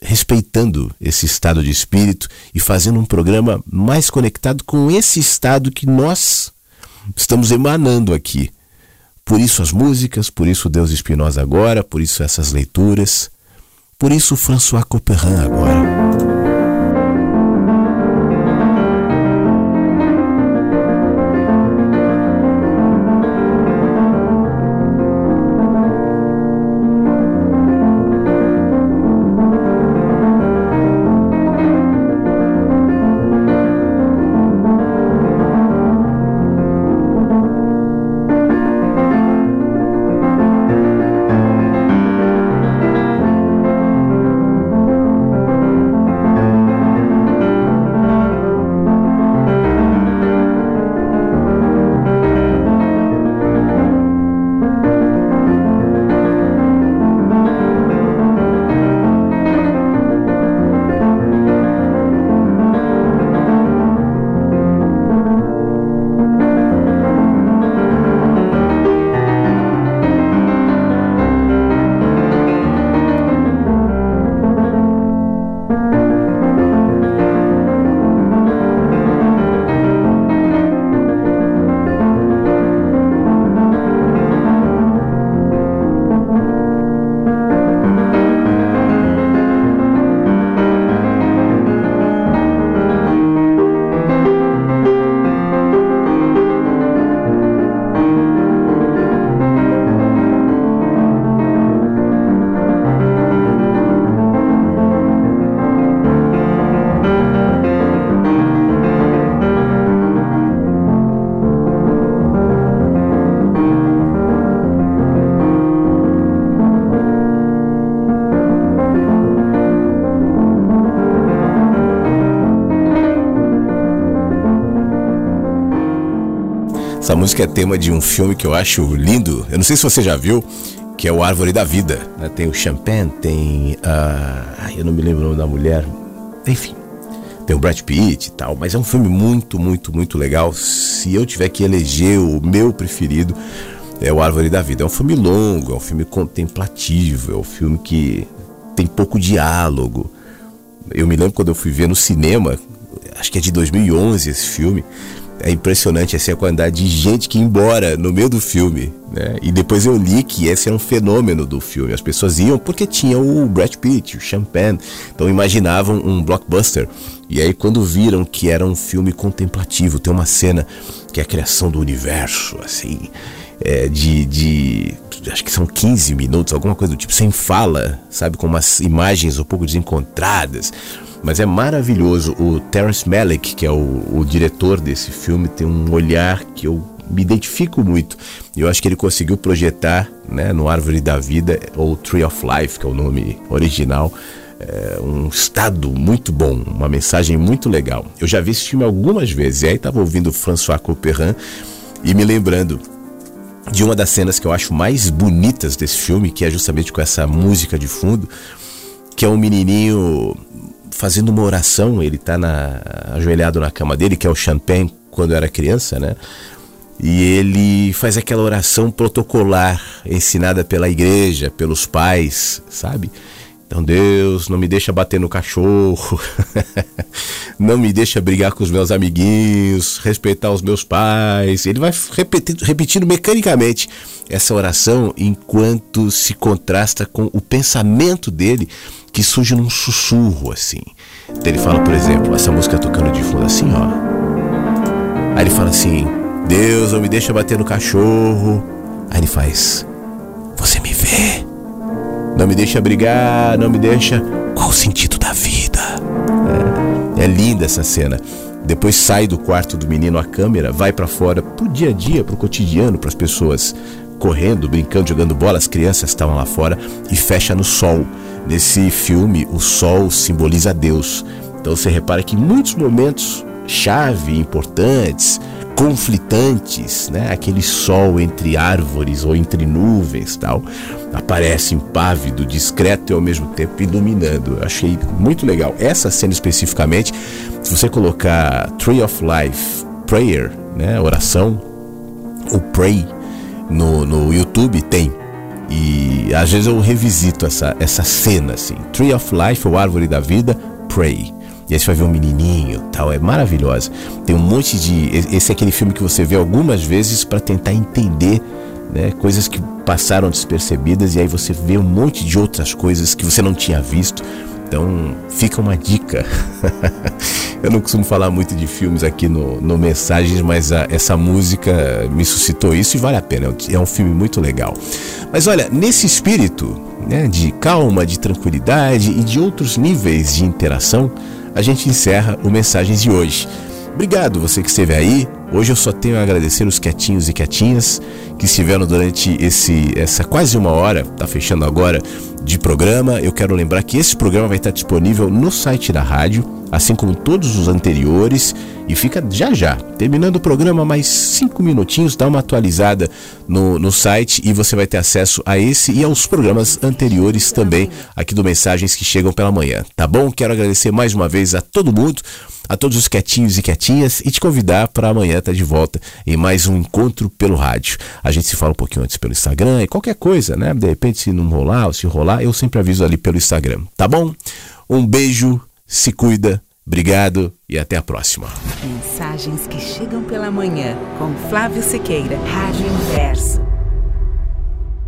respeitando esse estado de espírito e fazendo um programa mais conectado com esse estado que nós estamos emanando aqui. Por isso as músicas, por isso Deus Espinosa agora, por isso essas leituras, por isso François Couperin agora. Música é tema de um filme que eu acho lindo. Eu não sei se você já viu, que é o Árvore da Vida. Né? Tem o Champagne, tem. Uh, eu não me lembro o nome da mulher. Enfim, tem o Brad Pitt e tal. Mas é um filme muito, muito, muito legal. Se eu tiver que eleger o meu preferido, é o Árvore da Vida. É um filme longo, é um filme contemplativo, é um filme que tem pouco diálogo. Eu me lembro quando eu fui ver no cinema, acho que é de 2011 esse filme é impressionante assim, a quantidade de gente que ia embora no meio do filme. Né? E depois eu li que esse era um fenômeno do filme. As pessoas iam porque tinha o Brad Pitt, o Champagne. Então imaginavam um blockbuster. E aí quando viram que era um filme contemplativo, tem uma cena que é a criação do universo, assim, é, de, de. Acho que são 15 minutos, alguma coisa do tipo, sem fala, sabe? Com umas imagens um pouco desencontradas mas é maravilhoso. O Terence Malick, que é o, o diretor desse filme, tem um olhar que eu me identifico muito. Eu acho que ele conseguiu projetar né, no Árvore da Vida, ou Tree of Life, que é o nome original, é, um estado muito bom, uma mensagem muito legal. Eu já vi esse filme algumas vezes, e aí estava ouvindo François Couperin e me lembrando de uma das cenas que eu acho mais bonitas desse filme, que é justamente com essa música de fundo, que é um menininho fazendo uma oração, ele está na, ajoelhado na cama dele, que é o Champagne, quando era criança, né? E ele faz aquela oração protocolar, ensinada pela igreja, pelos pais, sabe? Então, Deus, não me deixa bater no cachorro, não me deixa brigar com os meus amiguinhos, respeitar os meus pais. Ele vai repetindo, repetindo mecanicamente essa oração enquanto se contrasta com o pensamento dele que surge num sussurro assim. Então, ele fala, por exemplo, essa música tocando de fundo assim, ó. Aí ele fala assim: Deus, não me deixa bater no cachorro. Aí ele faz: Você me vê? Não me deixa brigar, não me deixa. Qual o sentido da vida? É, é linda essa cena. Depois sai do quarto do menino a câmera, vai para fora pro dia a dia, pro cotidiano, para as pessoas correndo, brincando, jogando bola, as crianças estavam lá fora e fecha no sol. Nesse filme, o sol simboliza Deus. Então você repara que em muitos momentos chave importantes, conflitantes, né? Aquele sol entre árvores ou entre nuvens, tal, aparece impávido, discreto e ao mesmo tempo iluminando. Eu achei muito legal. Essa cena especificamente, se você colocar Tree of Life Prayer, né, oração, ou Pray no, no YouTube tem. E às vezes eu revisito essa, essa cena assim. Tree of Life, ou Árvore da Vida, Pray. E aí você vai ver um menininho, tal, é maravilhosa. Tem um monte de esse é aquele filme que você vê algumas vezes para tentar entender né, coisas que passaram despercebidas e aí você vê um monte de outras coisas que você não tinha visto. Então fica uma dica. Eu não costumo falar muito de filmes aqui no, no Mensagens, mas a, essa música me suscitou isso e vale a pena. É um filme muito legal. Mas olha, nesse espírito né, de calma, de tranquilidade e de outros níveis de interação, a gente encerra o Mensagens de hoje. Obrigado você que esteve aí. Hoje eu só tenho a agradecer os quietinhos e quietinhas que estiveram durante esse essa quase uma hora, tá fechando agora, de programa. Eu quero lembrar que esse programa vai estar disponível no site da rádio, assim como todos os anteriores, e fica já já. Terminando o programa, mais cinco minutinhos, dá uma atualizada no, no site e você vai ter acesso a esse e aos programas anteriores também aqui do Mensagens que chegam pela manhã. Tá bom? Quero agradecer mais uma vez a todo mundo a todos os quietinhos e quietinhas e te convidar para amanhã tá de volta em mais um encontro pelo rádio. A gente se fala um pouquinho antes pelo Instagram e qualquer coisa, né? De repente, se não rolar ou se rolar, eu sempre aviso ali pelo Instagram, tá bom? Um beijo, se cuida, obrigado e até a próxima. Mensagens que chegam pela manhã com Flávio Sequeira, Rádio Inverso.